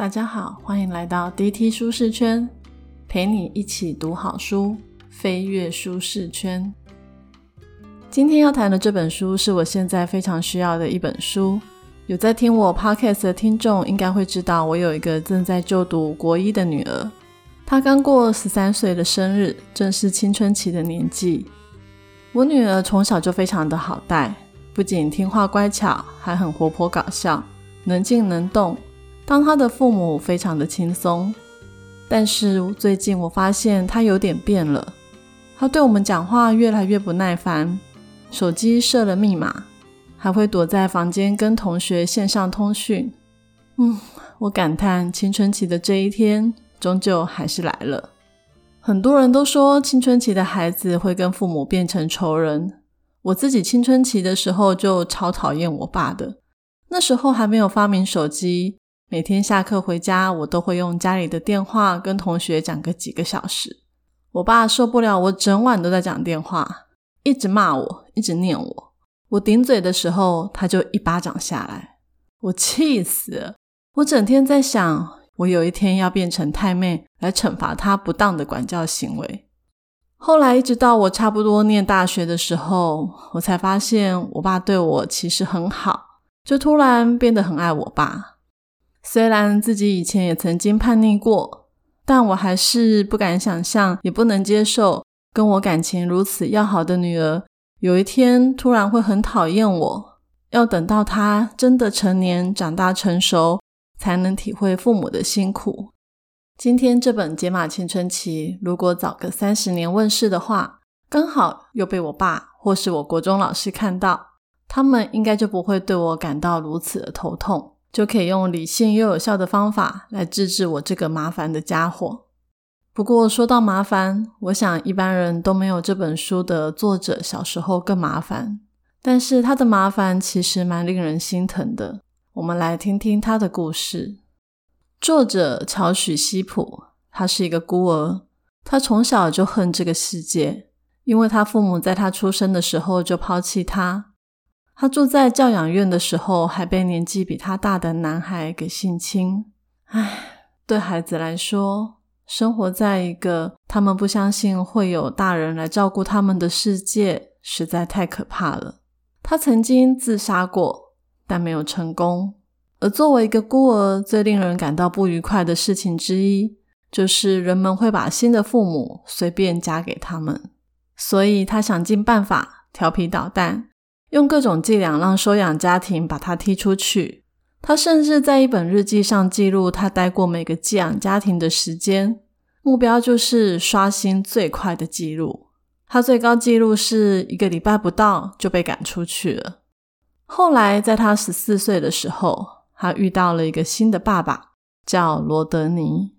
大家好，欢迎来到 DT 舒适圈，陪你一起读好书，飞跃舒适圈。今天要谈的这本书是我现在非常需要的一本书。有在听我 Podcast 的听众应该会知道，我有一个正在就读国一的女儿，她刚过十三岁的生日，正是青春期的年纪。我女儿从小就非常的好带，不仅听话乖巧，还很活泼搞笑，能静能动。当他的父母非常的轻松，但是最近我发现他有点变了。他对我们讲话越来越不耐烦，手机设了密码，还会躲在房间跟同学线上通讯。嗯，我感叹青春期的这一天终究还是来了。很多人都说青春期的孩子会跟父母变成仇人。我自己青春期的时候就超讨厌我爸的，那时候还没有发明手机。每天下课回家，我都会用家里的电话跟同学讲个几个小时。我爸受不了我整晚都在讲电话，一直骂我，一直念我。我顶嘴的时候，他就一巴掌下来，我气死了。我整天在想，我有一天要变成太妹来惩罚他不当的管教行为。后来一直到我差不多念大学的时候，我才发现我爸对我其实很好，就突然变得很爱我爸。虽然自己以前也曾经叛逆过，但我还是不敢想象，也不能接受跟我感情如此要好的女儿，有一天突然会很讨厌我。要等到她真的成年、长大成熟，才能体会父母的辛苦。今天这本《解码青春期》，如果早个三十年问世的话，刚好又被我爸或是我国中老师看到，他们应该就不会对我感到如此的头痛。就可以用理性又有效的方法来治治我这个麻烦的家伙。不过说到麻烦，我想一般人都没有这本书的作者小时候更麻烦。但是他的麻烦其实蛮令人心疼的。我们来听听他的故事。作者乔许西普，他是一个孤儿，他从小就恨这个世界，因为他父母在他出生的时候就抛弃他。他住在教养院的时候，还被年纪比他大的男孩给性侵。唉，对孩子来说，生活在一个他们不相信会有大人来照顾他们的世界，实在太可怕了。他曾经自杀过，但没有成功。而作为一个孤儿，最令人感到不愉快的事情之一，就是人们会把新的父母随便嫁给他们。所以他想尽办法调皮捣蛋。用各种伎俩让收养家庭把他踢出去。他甚至在一本日记上记录他待过每个寄养家庭的时间，目标就是刷新最快的记录。他最高记录是一个礼拜不到就被赶出去了。后来在他十四岁的时候，他遇到了一个新的爸爸，叫罗德尼。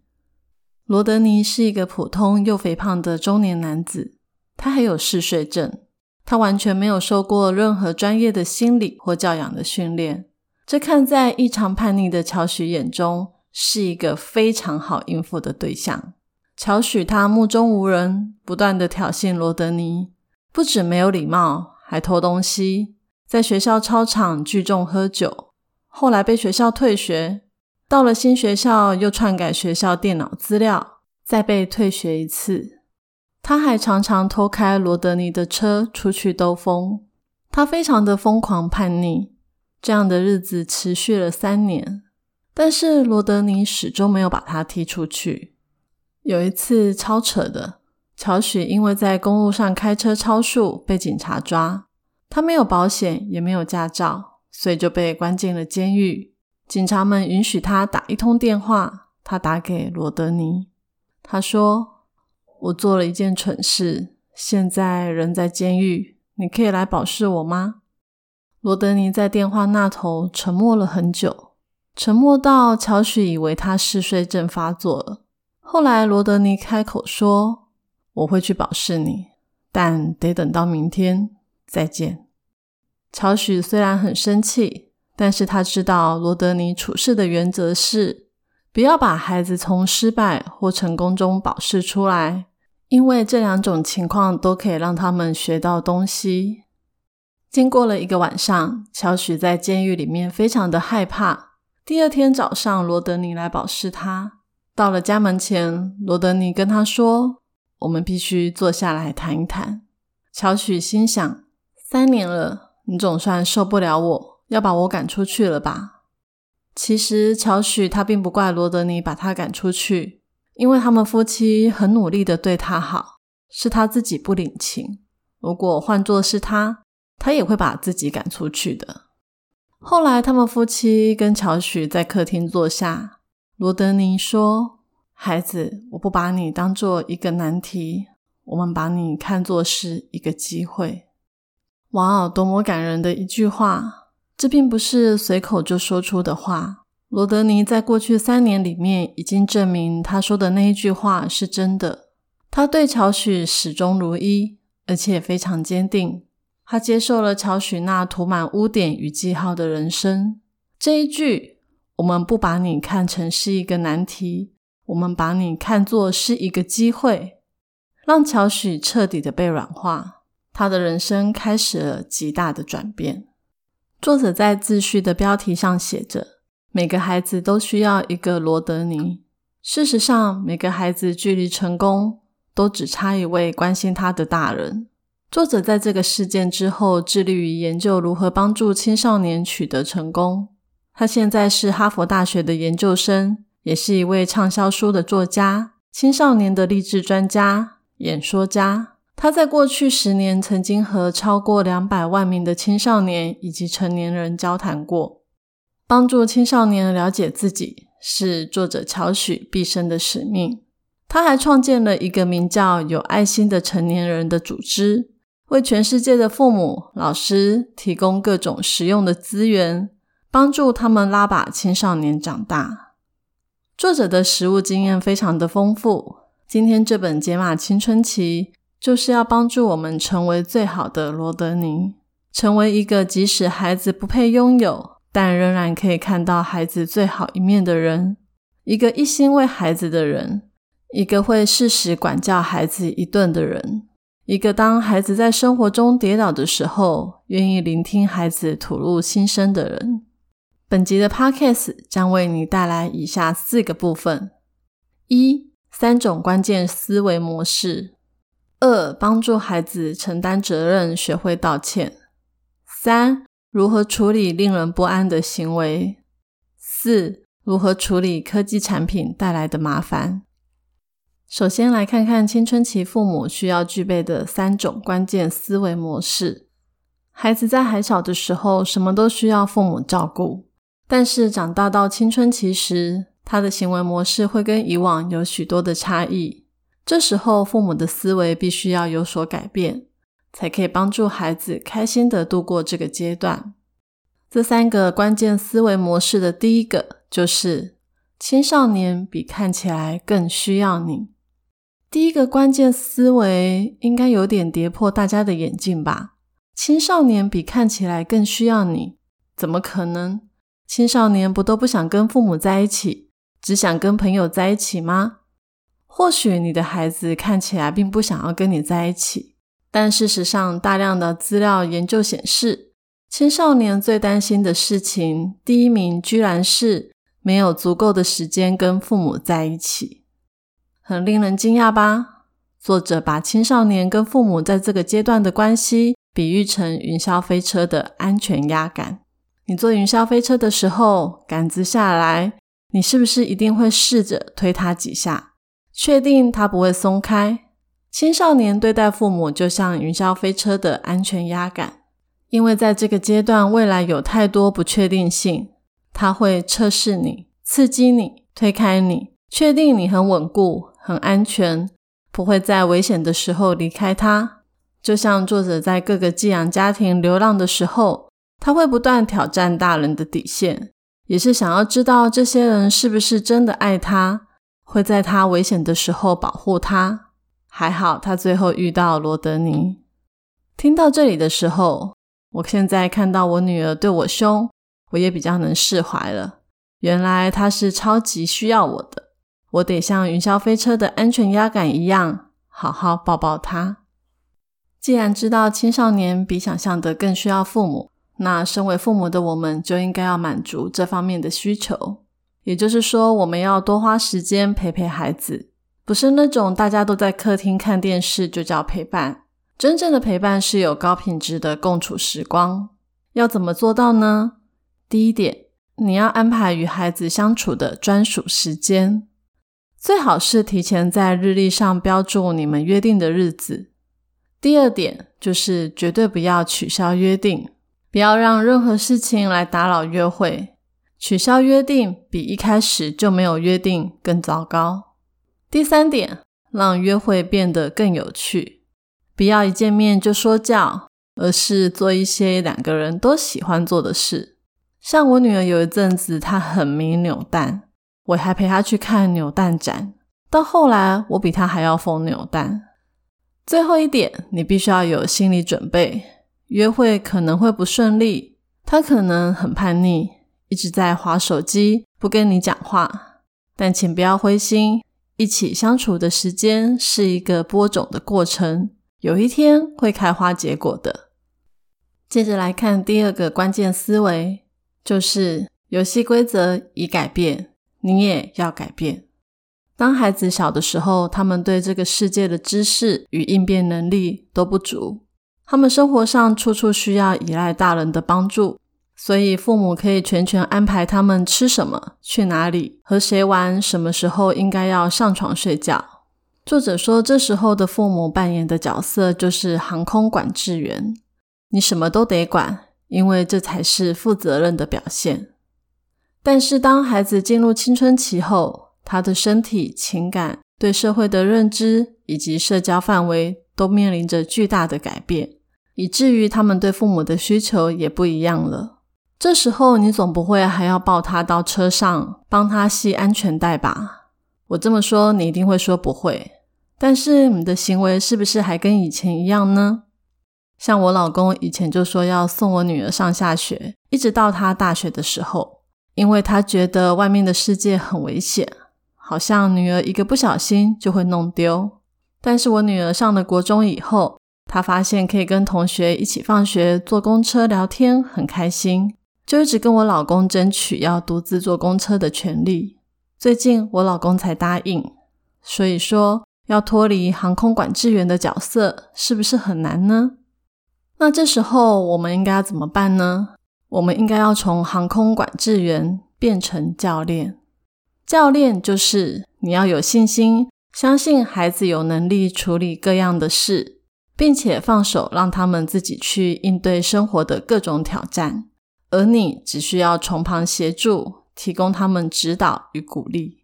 罗德尼是一个普通又肥胖的中年男子，他还有嗜睡症。他完全没有受过任何专业的心理或教养的训练，这看在异常叛逆的乔许眼中是一个非常好应付的对象。乔许他目中无人，不断的挑衅罗德尼，不止没有礼貌，还偷东西，在学校操场聚众喝酒，后来被学校退学，到了新学校又篡改学校电脑资料，再被退学一次。他还常常偷开罗德尼的车出去兜风。他非常的疯狂叛逆，这样的日子持续了三年。但是罗德尼始终没有把他踢出去。有一次超扯的，乔许因为在公路上开车超速被警察抓，他没有保险也没有驾照，所以就被关进了监狱。警察们允许他打一通电话，他打给罗德尼，他说。我做了一件蠢事，现在人在监狱，你可以来保释我吗？罗德尼在电话那头沉默了很久，沉默到乔许以为他嗜睡症发作了。后来罗德尼开口说：“我会去保释你，但得等到明天。再见。”乔许虽然很生气，但是他知道罗德尼处事的原则是不要把孩子从失败或成功中保释出来。因为这两种情况都可以让他们学到东西。经过了一个晚上，乔许在监狱里面非常的害怕，第二天早上，罗德尼来保释他。到了家门前，罗德尼跟他说：“我们必须坐下来谈一谈。”乔许心想：三年了，你总算受不了我，要把我赶出去了吧？其实，乔许他并不怪罗德尼把他赶出去，因为他们夫妻很努力的对他好，是他自己不领情。如果换作是他，他也会把自己赶出去的。后来，他们夫妻跟乔许在客厅坐下。罗德尼说：“孩子，我不把你当做一个难题，我们把你看作是一个机会。”哇哦，多么感人的一句话！这并不是随口就说出的话。罗德尼在过去三年里面已经证明，他说的那一句话是真的。他对乔许始终如一，而且非常坚定。他接受了乔许那涂满污点与记号的人生。这一句，我们不把你看成是一个难题，我们把你看作是一个机会，让乔许彻底的被软化。他的人生开始了极大的转变。作者在自序的标题上写着：“每个孩子都需要一个罗德尼。”事实上，每个孩子距离成功都只差一位关心他的大人。作者在这个事件之后，致力于研究如何帮助青少年取得成功。他现在是哈佛大学的研究生，也是一位畅销书的作家、青少年的励志专家、演说家。他在过去十年曾经和超过两百万名的青少年以及成年人交谈过。帮助青少年了解自己，是作者乔许毕生的使命。他还创建了一个名叫“有爱心的成年人”的组织。为全世界的父母、老师提供各种实用的资源，帮助他们拉把青少年长大。作者的实务经验非常的丰富。今天这本《解码青春期》就是要帮助我们成为最好的罗德尼，成为一个即使孩子不配拥有，但仍然可以看到孩子最好一面的人，一个一心为孩子的人，一个会适时管教孩子一顿的人。一个当孩子在生活中跌倒的时候，愿意聆听孩子吐露心声的人。本集的 Podcast 将为你带来以下四个部分：一、三种关键思维模式；二、帮助孩子承担责任，学会道歉；三、如何处理令人不安的行为；四、如何处理科技产品带来的麻烦。首先来看看青春期父母需要具备的三种关键思维模式。孩子在还小的时候，什么都需要父母照顾，但是长大到青春期时，他的行为模式会跟以往有许多的差异。这时候，父母的思维必须要有所改变，才可以帮助孩子开心的度过这个阶段。这三个关键思维模式的第一个就是：青少年比看起来更需要你。第一个关键思维应该有点跌破大家的眼镜吧？青少年比看起来更需要你，怎么可能？青少年不都不想跟父母在一起，只想跟朋友在一起吗？或许你的孩子看起来并不想要跟你在一起，但事实上，大量的资料研究显示，青少年最担心的事情，第一名居然是没有足够的时间跟父母在一起。很令人惊讶吧？作者把青少年跟父母在这个阶段的关系比喻成云霄飞车的安全压杆。你坐云霄飞车的时候，杆子下来，你是不是一定会试着推它几下，确定它不会松开？青少年对待父母就像云霄飞车的安全压杆，因为在这个阶段，未来有太多不确定性，它会测试你、刺激你、推开你，确定你很稳固。很安全，不会在危险的时候离开他。就像作者在各个寄养家庭流浪的时候，他会不断挑战大人的底线，也是想要知道这些人是不是真的爱他，会在他危险的时候保护他。还好，他最后遇到罗德尼。听到这里的时候，我现在看到我女儿对我凶，我也比较能释怀了。原来他是超级需要我的。我得像云霄飞车的安全压杆一样，好好抱抱他。既然知道青少年比想象的更需要父母，那身为父母的我们就应该要满足这方面的需求。也就是说，我们要多花时间陪陪孩子，不是那种大家都在客厅看电视就叫陪伴。真正的陪伴是有高品质的共处时光。要怎么做到呢？第一点，你要安排与孩子相处的专属时间，最好是提前在日历上标注你们约定的日子。第二点就是绝对不要取消约定，不要让任何事情来打扰约会。取消约定比一开始就没有约定更糟糕。第三点，让约会变得更有趣，不要一见面就说教，而是做一些两个人都喜欢做的事。像我女儿有一阵子，她很迷扭蛋，我还陪她去看扭蛋展。到后来，我比她还要疯扭蛋。最后一点，你必须要有心理准备，约会可能会不顺利，他可能很叛逆。一直在划手机，不跟你讲话，但请不要灰心，一起相处的时间是一个播种的过程，有一天会开花结果的。接着来看第二个关键思维，就是游戏规则已改变，你也要改变。当孩子小的时候，他们对这个世界的知识与应变能力都不足，他们生活上处处需要依赖大人的帮助。所以，父母可以全权安排他们吃什么、去哪里、和谁玩、什么时候应该要上床睡觉。作者说，这时候的父母扮演的角色就是航空管制员，你什么都得管，因为这才是负责任的表现。但是，当孩子进入青春期后，他的身体、情感、对社会的认知以及社交范围都面临着巨大的改变，以至于他们对父母的需求也不一样了。这时候，你总不会还要抱他到车上帮他系安全带吧？我这么说，你一定会说不会。但是你的行为是不是还跟以前一样呢？像我老公以前就说要送我女儿上下学，一直到他大学的时候，因为他觉得外面的世界很危险，好像女儿一个不小心就会弄丢。但是我女儿上了国中以后，她发现可以跟同学一起放学坐公车聊天，很开心。就一直跟我老公争取要独自坐公车的权利。最近我老公才答应，所以说要脱离航空管制员的角色，是不是很难呢？那这时候我们应该要怎么办呢？我们应该要从航空管制员变成教练。教练就是你要有信心，相信孩子有能力处理各样的事，并且放手让他们自己去应对生活的各种挑战。而你只需要从旁协助，提供他们指导与鼓励。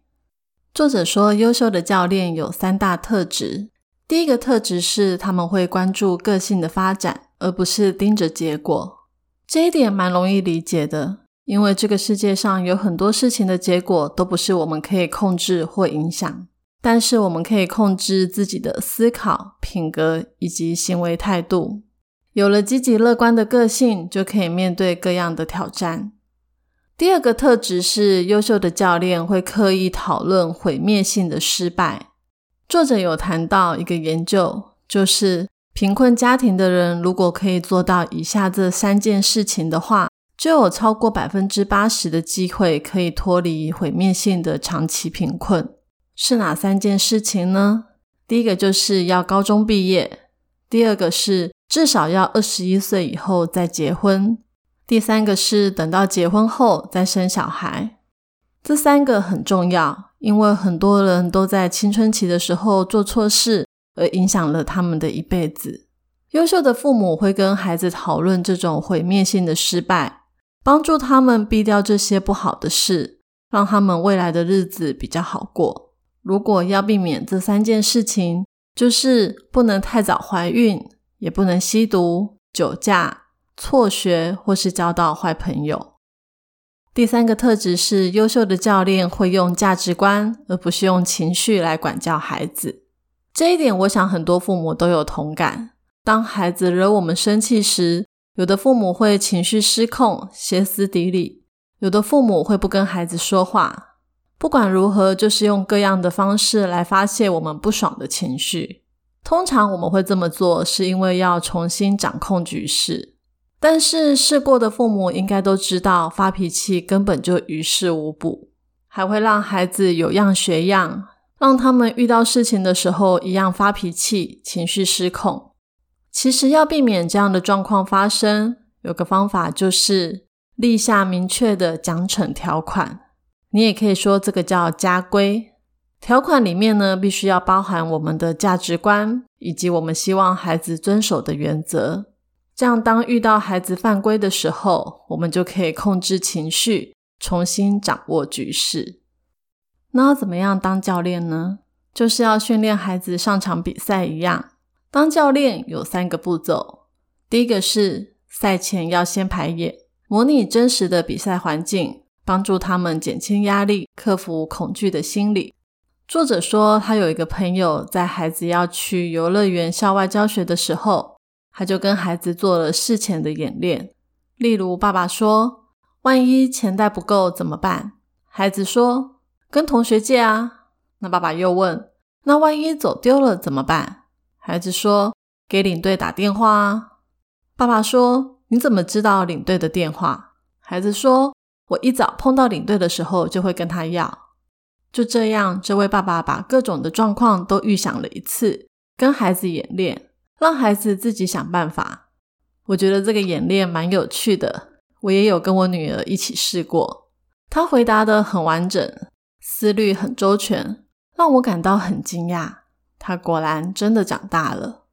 作者说，优秀的教练有三大特质。第一个特质是他们会关注个性的发展，而不是盯着结果。这一点蛮容易理解的，因为这个世界上有很多事情的结果都不是我们可以控制或影响，但是我们可以控制自己的思考、品格以及行为态度。有了积极乐观的个性，就可以面对各样的挑战。第二个特质是，优秀的教练会刻意讨论毁灭性的失败。作者有谈到一个研究，就是贫困家庭的人如果可以做到以下这三件事情的话，就有超过百分之八十的机会可以脱离毁灭性的长期贫困。是哪三件事情呢？第一个就是要高中毕业，第二个是。至少要二十一岁以后再结婚。第三个是等到结婚后再生小孩。这三个很重要，因为很多人都在青春期的时候做错事，而影响了他们的一辈子。优秀的父母会跟孩子讨论这种毁灭性的失败，帮助他们避掉这些不好的事，让他们未来的日子比较好过。如果要避免这三件事情，就是不能太早怀孕。也不能吸毒、酒驾、辍学或是交到坏朋友。第三个特质是，优秀的教练会用价值观，而不是用情绪来管教孩子。这一点，我想很多父母都有同感。当孩子惹我们生气时，有的父母会情绪失控、歇斯底里；有的父母会不跟孩子说话。不管如何，就是用各样的方式来发泄我们不爽的情绪。通常我们会这么做，是因为要重新掌控局势。但是试过的父母应该都知道，发脾气根本就于事无补，还会让孩子有样学样，让他们遇到事情的时候一样发脾气，情绪失控。其实要避免这样的状况发生，有个方法就是立下明确的奖惩条款。你也可以说这个叫家规。条款里面呢，必须要包含我们的价值观，以及我们希望孩子遵守的原则。这样，当遇到孩子犯规的时候，我们就可以控制情绪，重新掌握局势。那要怎么样当教练呢？就是要训练孩子上场比赛一样。当教练有三个步骤：第一个是赛前要先排演，模拟真实的比赛环境，帮助他们减轻压力，克服恐惧的心理。作者说，他有一个朋友，在孩子要去游乐园校外教学的时候，他就跟孩子做了事前的演练。例如，爸爸说：“万一钱袋不够怎么办？”孩子说：“跟同学借啊。”那爸爸又问：“那万一走丢了怎么办？”孩子说：“给领队打电话啊。”爸爸说：“你怎么知道领队的电话？”孩子说：“我一早碰到领队的时候，就会跟他要。”就这样，这位爸爸把各种的状况都预想了一次，跟孩子演练，让孩子自己想办法。我觉得这个演练蛮有趣的，我也有跟我女儿一起试过。她回答的很完整，思虑很周全，让我感到很惊讶。她果然真的长大了。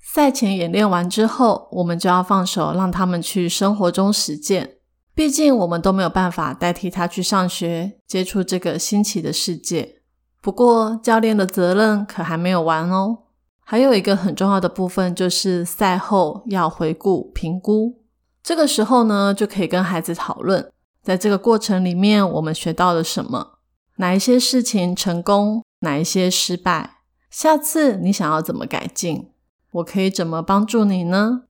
赛前演练完之后，我们就要放手，让他们去生活中实践。毕竟我们都没有办法代替他去上学，接触这个新奇的世界。不过教练的责任可还没有完哦，还有一个很重要的部分就是赛后要回顾评估。这个时候呢，就可以跟孩子讨论，在这个过程里面我们学到了什么，哪一些事情成功，哪一些失败，下次你想要怎么改进，我可以怎么帮助你呢？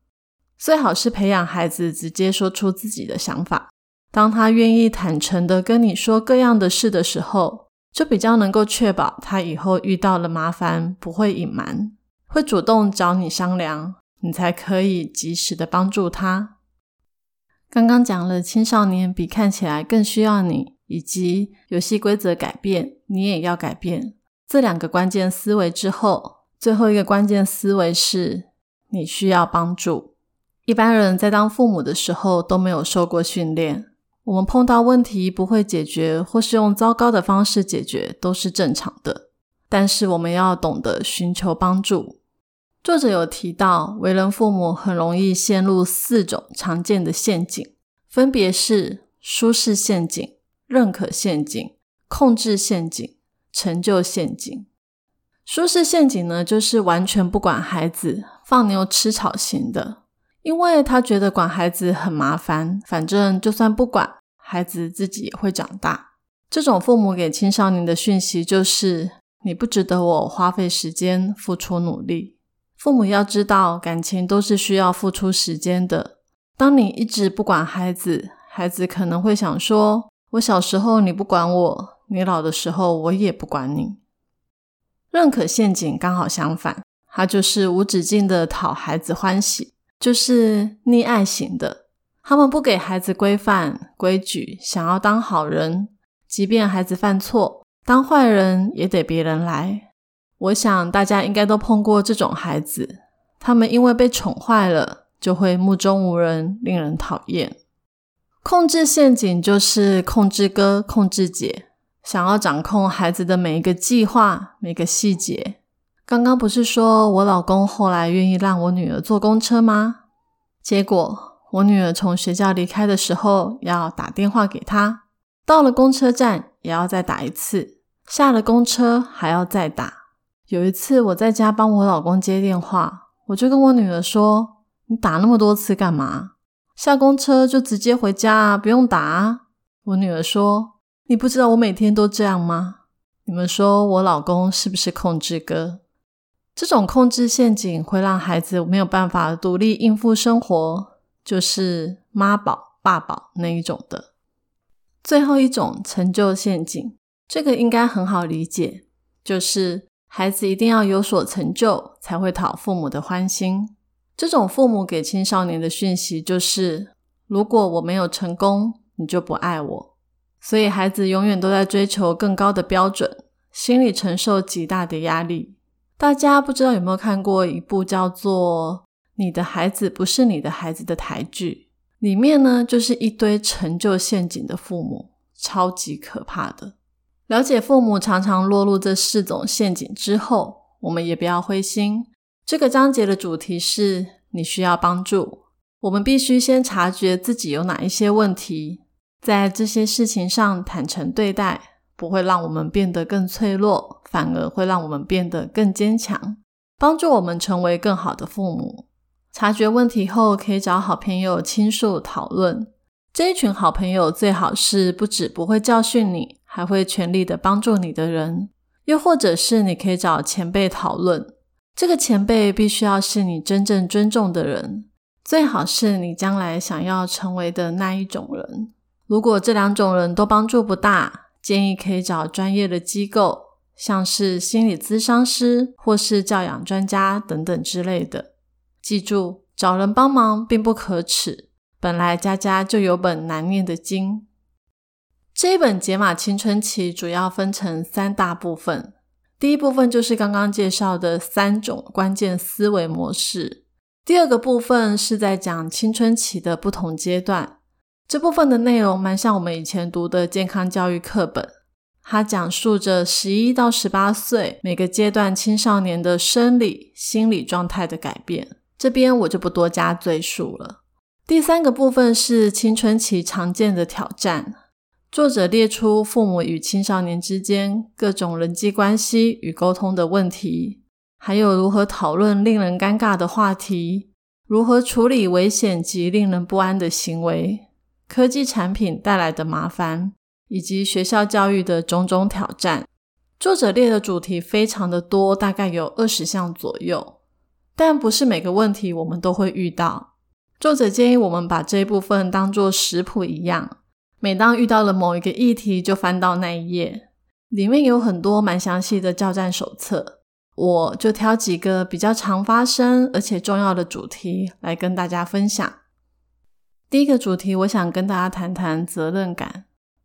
最好是培养孩子直接说出自己的想法。当他愿意坦诚的跟你说各样的事的时候，就比较能够确保他以后遇到了麻烦不会隐瞒，会主动找你商量，你才可以及时的帮助他。刚刚讲了青少年比看起来更需要你，以及游戏规则改变，你也要改变这两个关键思维之后，最后一个关键思维是你需要帮助。一般人在当父母的时候都没有受过训练，我们碰到问题不会解决，或是用糟糕的方式解决都是正常的。但是我们要懂得寻求帮助。作者有提到，为人父母很容易陷入四种常见的陷阱，分别是舒适陷阱、认可陷阱、控制陷阱、成就陷阱。舒适陷阱呢，就是完全不管孩子、放牛吃草型的。因为他觉得管孩子很麻烦，反正就算不管，孩子自己也会长大。这种父母给青少年的讯息就是：你不值得我花费时间、付出努力。父母要知道，感情都是需要付出时间的。当你一直不管孩子，孩子可能会想说：我小时候你不管我，你老的时候我也不管你。认可陷阱刚好相反，它就是无止境的讨孩子欢喜。就是溺爱型的，他们不给孩子规范规矩，想要当好人，即便孩子犯错，当坏人也得别人来。我想大家应该都碰过这种孩子，他们因为被宠坏了，就会目中无人，令人讨厌。控制陷阱就是控制哥、控制姐，想要掌控孩子的每一个计划、每个细节。刚刚不是说我老公后来愿意让我女儿坐公车吗？结果我女儿从学校离开的时候要打电话给他，到了公车站也要再打一次，下了公车还要再打。有一次我在家帮我老公接电话，我就跟我女儿说：“你打那么多次干嘛？下公车就直接回家啊，不用打啊。”我女儿说：“你不知道我每天都这样吗？”你们说我老公是不是控制哥？这种控制陷阱会让孩子没有办法独立应付生活，就是妈宝、爸宝那一种的。最后一种成就陷阱，这个应该很好理解，就是孩子一定要有所成就才会讨父母的欢心。这种父母给青少年的讯息就是：如果我没有成功，你就不爱我。所以孩子永远都在追求更高的标准，心里承受极大的压力。大家不知道有没有看过一部叫做《你的孩子不是你的孩子》的台剧？里面呢，就是一堆成就陷阱的父母，超级可怕的。了解父母常常落入这四种陷阱之后，我们也不要灰心。这个章节的主题是你需要帮助。我们必须先察觉自己有哪一些问题，在这些事情上坦诚对待，不会让我们变得更脆弱，反而会让我们变得更坚强，帮助我们成为更好的父母。察觉问题后，可以找好朋友倾诉讨论。这一群好朋友最好是不止不会教训你。还会全力的帮助你的人，又或者是你可以找前辈讨论。这个前辈必须要是你真正尊重的人，最好是你将来想要成为的那一种人。如果这两种人都帮助不大，建议可以找专业的机构，像是心理咨商师或是教养专家等等之类的。记住，找人帮忙并不可耻，本来家家就有本难念的经。这一本《解码青春期》主要分成三大部分。第一部分就是刚刚介绍的三种关键思维模式。第二个部分是在讲青春期的不同阶段。这部分的内容蛮像我们以前读的健康教育课本，它讲述着十一到十八岁每个阶段青少年的生理、心理状态的改变。这边我就不多加赘述了。第三个部分是青春期常见的挑战。作者列出父母与青少年之间各种人际关系与沟通的问题，还有如何讨论令人尴尬的话题，如何处理危险及令人不安的行为，科技产品带来的麻烦，以及学校教育的种种挑战。作者列的主题非常的多，大概有二十项左右，但不是每个问题我们都会遇到。作者建议我们把这一部分当作食谱一样。每当遇到了某一个议题，就翻到那一页，里面有很多蛮详细的教战手册。我就挑几个比较常发生而且重要的主题来跟大家分享。第一个主题，我想跟大家谈谈责任感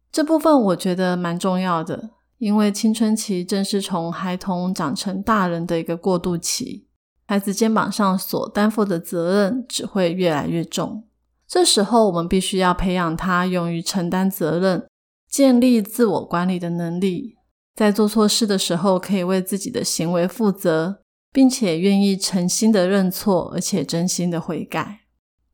这部分，我觉得蛮重要的，因为青春期正是从孩童长成大人的一个过渡期，孩子肩膀上所担负的责任只会越来越重。这时候，我们必须要培养他勇于承担责任、建立自我管理的能力，在做错事的时候，可以为自己的行为负责，并且愿意诚心的认错，而且真心的悔改。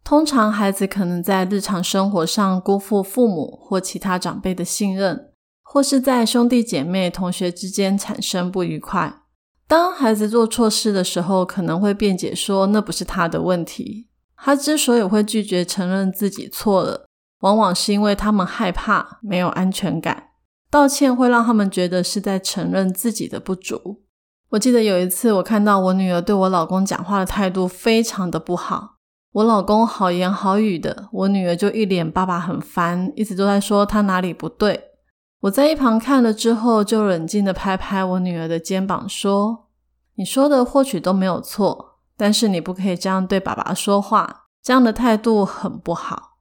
通常，孩子可能在日常生活上辜负父母或其他长辈的信任，或是在兄弟姐妹、同学之间产生不愉快。当孩子做错事的时候，可能会辩解说那不是他的问题。他之所以会拒绝承认自己错了，往往是因为他们害怕没有安全感。道歉会让他们觉得是在承认自己的不足。我记得有一次，我看到我女儿对我老公讲话的态度非常的不好，我老公好言好语的，我女儿就一脸爸爸很烦，一直都在说他哪里不对。我在一旁看了之后，就冷静的拍拍我女儿的肩膀说：“你说的或许都没有错。”但是你不可以这样对爸爸说话，这样的态度很不好。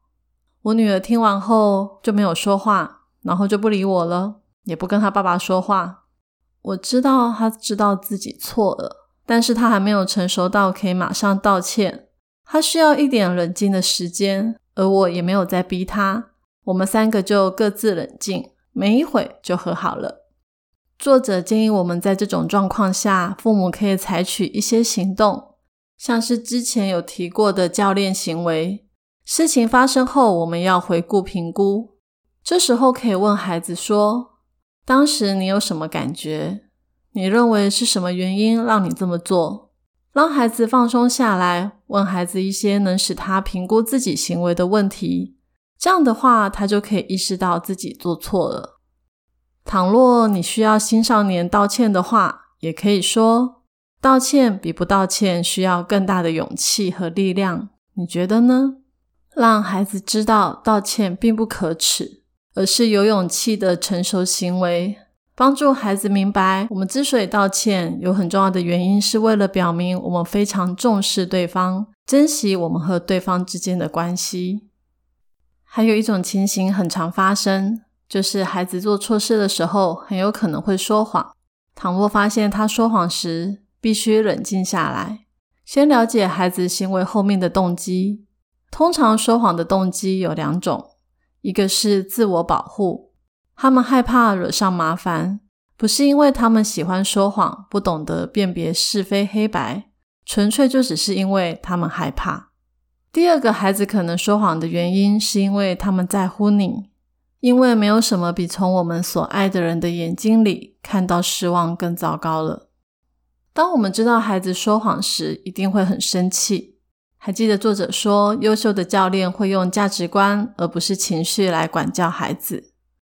我女儿听完后就没有说话，然后就不理我了，也不跟他爸爸说话。我知道他知道自己错了，但是他还没有成熟到可以马上道歉，他需要一点冷静的时间，而我也没有在逼他。我们三个就各自冷静，没一会就和好了。作者建议我们在这种状况下，父母可以采取一些行动。像是之前有提过的教练行为，事情发生后，我们要回顾评估。这时候可以问孩子说：“当时你有什么感觉？你认为是什么原因让你这么做？”让孩子放松下来，问孩子一些能使他评估自己行为的问题。这样的话，他就可以意识到自己做错了。倘若你需要青少年道歉的话，也可以说。道歉比不道歉需要更大的勇气和力量，你觉得呢？让孩子知道道歉并不可耻，而是有勇气的成熟行为，帮助孩子明白，我们之所以道歉，有很重要的原因，是为了表明我们非常重视对方，珍惜我们和对方之间的关系。还有一种情形很常发生，就是孩子做错事的时候，很有可能会说谎。倘若发现他说谎时，必须冷静下来，先了解孩子行为后面的动机。通常说谎的动机有两种，一个是自我保护。他们害怕惹上麻烦，不是因为他们喜欢说谎，不懂得辨别是非黑白，纯粹就只是因为他们害怕。第二个孩子可能说谎的原因，是因为他们在乎你，因为没有什么比从我们所爱的人的眼睛里看到失望更糟糕了。当我们知道孩子说谎时，一定会很生气。还记得作者说，优秀的教练会用价值观而不是情绪来管教孩子。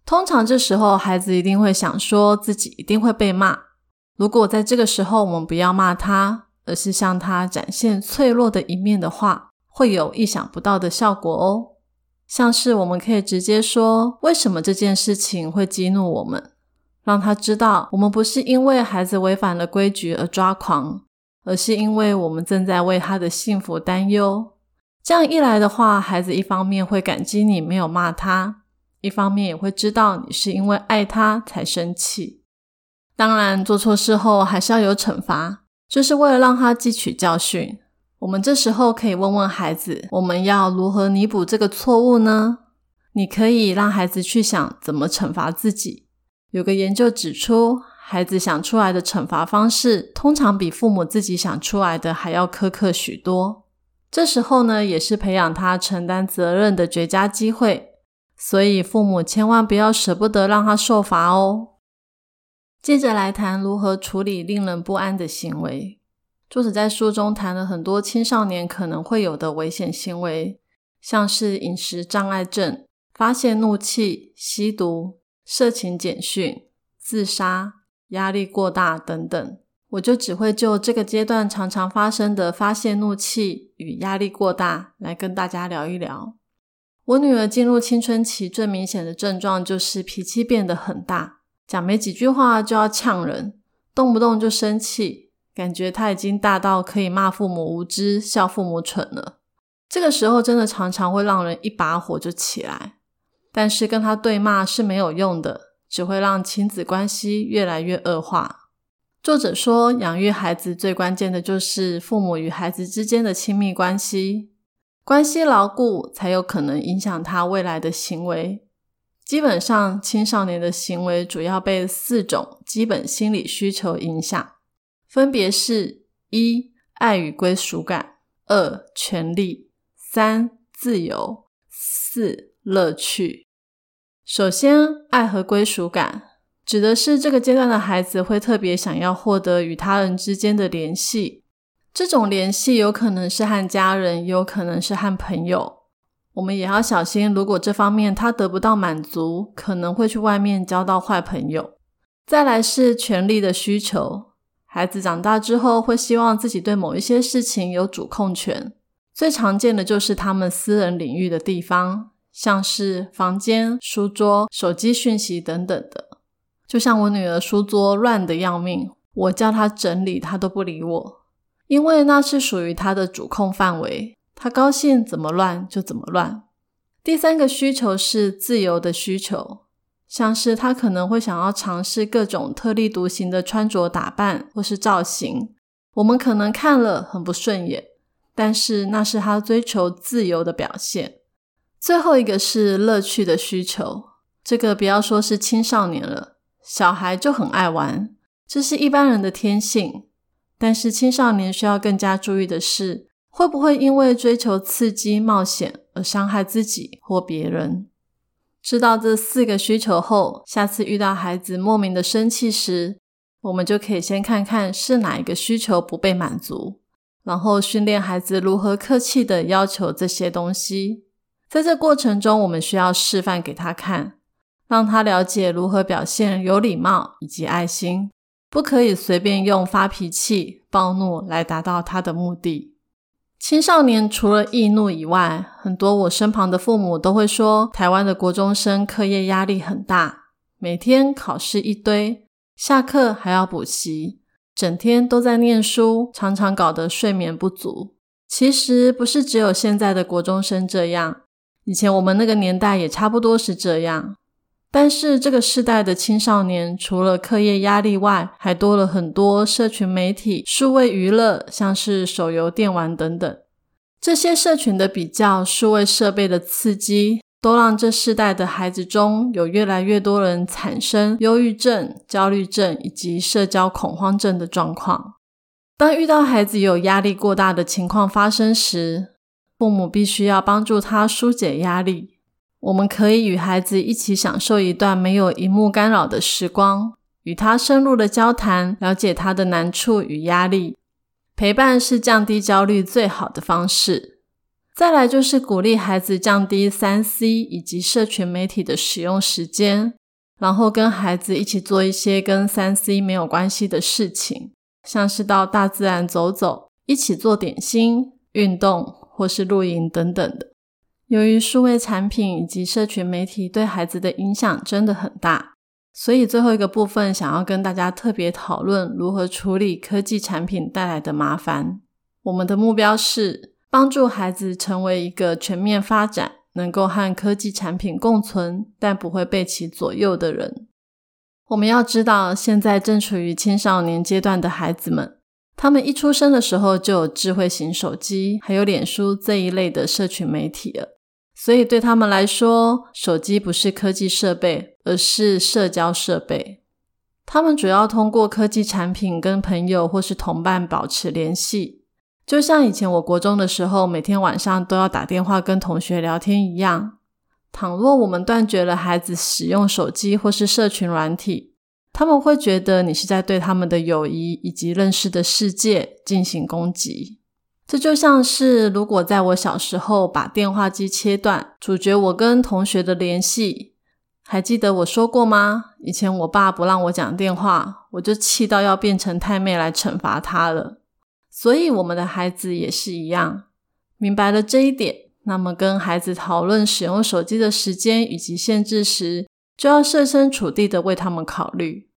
通常这时候，孩子一定会想说自己一定会被骂。如果在这个时候我们不要骂他，而是向他展现脆弱的一面的话，会有意想不到的效果哦。像是我们可以直接说为什么这件事情会激怒我们，让他知道我们不是因为孩子违反了规矩而抓狂，而是因为我们正在为他的幸福担忧。这样一来的话，孩子一方面会感激你没有骂他。一方面也会知道你是因为爱他才生气。当然，做错事后还是要有惩罚，就是为了让他汲取教训。我们这时候可以问问孩子：我们要如何弥补这个错误呢？你可以让孩子去想怎么惩罚自己。有个研究指出，孩子想出来的惩罚方式，通常比父母自己想出来的还要苛刻许多。这时候呢，也是培养他承担责任的绝佳机会。所以，父母千万不要舍不得让他受罚哦。接着来谈如何处理令人不安的行为。作者在书中谈了很多青少年可能会有的危险行为，像是饮食障碍症、发泄怒气、吸毒、色情简讯、自杀、压力过大等等。我就只会就这个阶段常常发生的发泄怒气与压力过大来跟大家聊一聊。我女儿进入青春期，最明显的症状就是脾气变得很大，讲没几句话就要呛人，动不动就生气，感觉她已经大到可以骂父母无知、笑父母蠢了。这个时候真的常常会让人一把火就起来，但是跟她对骂是没有用的，只会让亲子关系越来越恶化。作者说，养育孩子最关键的就是父母与孩子之间的亲密关系。关系牢固，才有可能影响他未来的行为。基本上，青少年的行为主要被四种基本心理需求影响，分别是：一、爱与归属感；二、权利；三、自由；四、乐趣。首先，爱和归属感指的是这个阶段的孩子会特别想要获得与他人之间的联系。这种联系有可能是和家人，也有可能是和朋友。我们也要小心，如果这方面他得不到满足，可能会去外面交到坏朋友。再来是权力的需求，孩子长大之后会希望自己对某一些事情有主控权。最常见的就是他们私人领域的地方，像是房间、书桌、手机讯息等等的。就像我女儿书桌乱的要命，我叫她整理，她都不理我。因为那是属于他的主控范围，他高兴怎么乱就怎么乱。第三个需求是自由的需求，像是他可能会想要尝试各种特立独行的穿着打扮或是造型，我们可能看了很不顺眼，但是那是他追求自由的表现。最后一个是乐趣的需求，这个不要说是青少年了，小孩就很爱玩，这是一般人的天性。但是青少年需要更加注意的是，会不会因为追求刺激冒险而伤害自己或别人？知道这四个需求后，下次遇到孩子莫名的生气时，我们就可以先看看是哪一个需求不被满足，然后训练孩子如何客气的要求这些东西。在这过程中，我们需要示范给他看，让他了解如何表现有礼貌以及爱心。不可以随便用发脾气、暴怒来达到他的目的。青少年除了易怒以外，很多我身旁的父母都会说，台湾的国中生课业压力很大，每天考试一堆，下课还要补习，整天都在念书，常常搞得睡眠不足。其实不是只有现在的国中生这样，以前我们那个年代也差不多是这样。但是这个世代的青少年，除了课业压力外，还多了很多社群媒体、数位娱乐，像是手游、电玩等等。这些社群的比较、数位设备的刺激，都让这世代的孩子中有越来越多人产生忧郁症、焦虑症以及社交恐慌症的状况。当遇到孩子有压力过大的情况发生时，父母必须要帮助他疏解压力。我们可以与孩子一起享受一段没有荧幕干扰的时光，与他深入的交谈，了解他的难处与压力。陪伴是降低焦虑最好的方式。再来就是鼓励孩子降低三 C 以及社群媒体的使用时间，然后跟孩子一起做一些跟三 C 没有关系的事情。像是到大自然走走，一起做点心、运动或是露营等等的。由于数位产品以及社群媒体对孩子的影响真的很大，所以最后一个部分想要跟大家特别讨论如何处理科技产品带来的麻烦。我们的目标是帮助孩子成为一个全面发展、能够和科技产品共存，但不会被其左右的人。我们要知道，现在正处于青少年阶段的孩子们，他们一出生的时候就有智慧型手机，还有脸书这一类的社群媒体了。所以对他们来说，手机不是科技设备，而是社交设备。他们主要通过科技产品跟朋友或是同伴保持联系，就像以前我国中的时候，每天晚上都要打电话跟同学聊天一样。倘若我们断绝了孩子使用手机或是社群软体，他们会觉得你是在对他们的友谊以及认识的世界进行攻击。这就像是如果在我小时候把电话机切断，阻绝我跟同学的联系。还记得我说过吗？以前我爸不让我讲电话，我就气到要变成太妹来惩罚他了。所以我们的孩子也是一样，明白了这一点。那么，跟孩子讨论使用手机的时间以及限制时，就要设身处地的为他们考虑。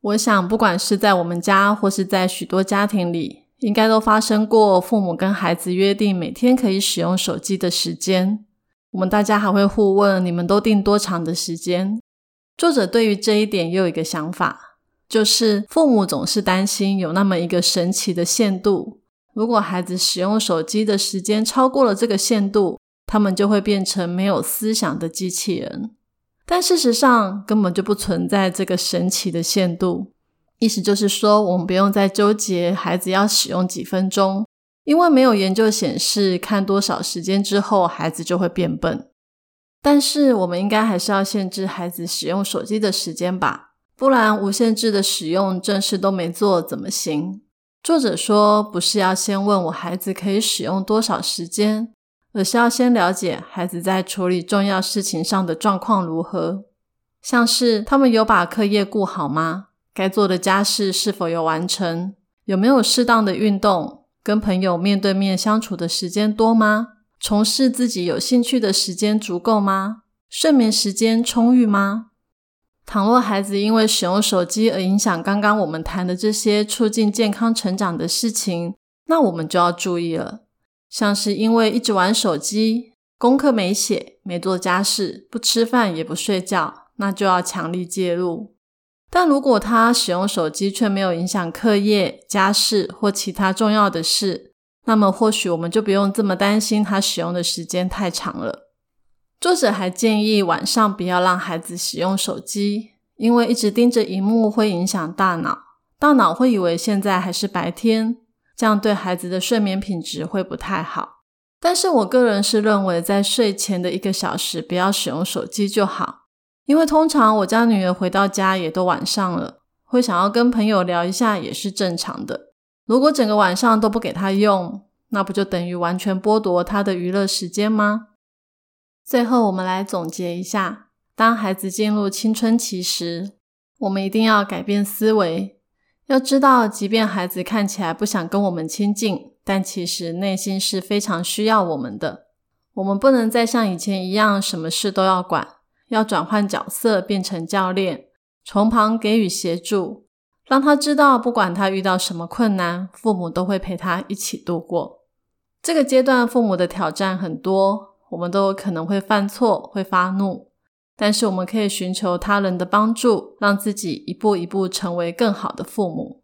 我想，不管是在我们家，或是在许多家庭里，应该都发生过父母跟孩子约定每天可以使用手机的时间。我们大家还会互问：你们都定多长的时间？作者对于这一点又有一个想法，就是父母总是担心有那么一个神奇的限度。如果孩子使用手机的时间超过了这个限度，他们就会变成没有思想的机器人。但事实上，根本就不存在这个神奇的限度。意思就是说，我们不用再纠结孩子要使用几分钟，因为没有研究显示看多少时间之后孩子就会变笨。但是，我们应该还是要限制孩子使用手机的时间吧，不然无限制的使用，正事都没做怎么行？作者说：“不是要先问我孩子可以使用多少时间，而是要先了解孩子在处理重要事情上的状况如何。像是他们有把课业顾好吗？该做的家事是否有完成？有没有适当的运动？跟朋友面对面相处的时间多吗？从事自己有兴趣的时间足够吗？睡眠时间充裕吗？”倘若孩子因为使用手机而影响刚刚我们谈的这些促进健康成长的事情，那我们就要注意了。像是因为一直玩手机，功课没写、没做家事、不吃饭也不睡觉，那就要强力介入。但如果他使用手机却没有影响课业、家事或其他重要的事，那么或许我们就不用这么担心他使用的时间太长了。作者还建议晚上不要让孩子使用手机，因为一直盯着荧幕会影响大脑，大脑会以为现在还是白天，这样对孩子的睡眠品质会不太好。但是我个人是认为，在睡前的一个小时不要使用手机就好，因为通常我家女儿回到家也都晚上了，会想要跟朋友聊一下也是正常的。如果整个晚上都不给她用，那不就等于完全剥夺她的娱乐时间吗？最后，我们来总结一下：当孩子进入青春期时，我们一定要改变思维。要知道，即便孩子看起来不想跟我们亲近，但其实内心是非常需要我们的。我们不能再像以前一样，什么事都要管，要转换角色变成教练，从旁给予协助，让他知道不管他遇到什么困难，父母都会陪他一起度过。这个阶段父母的挑战很多，我们都有可能会犯错，会发怒，但是我们可以寻求他人的帮助，让自己一步一步成为更好的父母。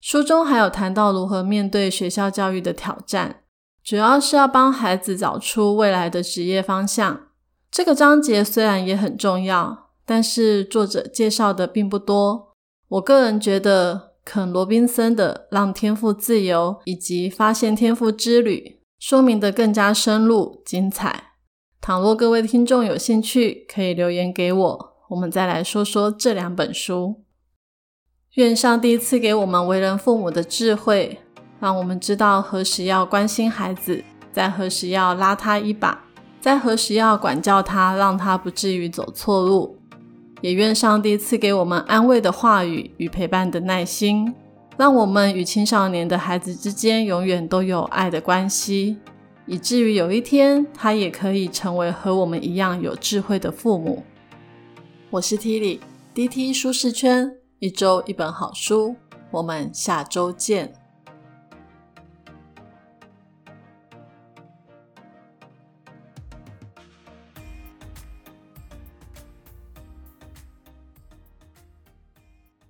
书中还有谈到如何面对学校教育的挑战。主要是要帮孩子找出未来的职业方向。这个章节虽然也很重要，但是作者介绍的并不多。我个人觉得，肯·罗宾森的《让天赋自由》以及《发现天赋之旅》说明的更加深入精彩。倘若各位听众有兴趣，可以留言给我，我们再来说说这两本书。愿上帝赐给我们为人父母的智慧。让我们知道何时要关心孩子，在何时要拉他一把，在何时要管教他，让他不至于走错路。也愿上帝赐给我们安慰的话语与陪伴的耐心，让我们与青少年的孩子之间永远都有爱的关系，以至于有一天他也可以成为和我们一样有智慧的父母。我是 Tilly，DT 舒适圈，一周一本好书，我们下周见。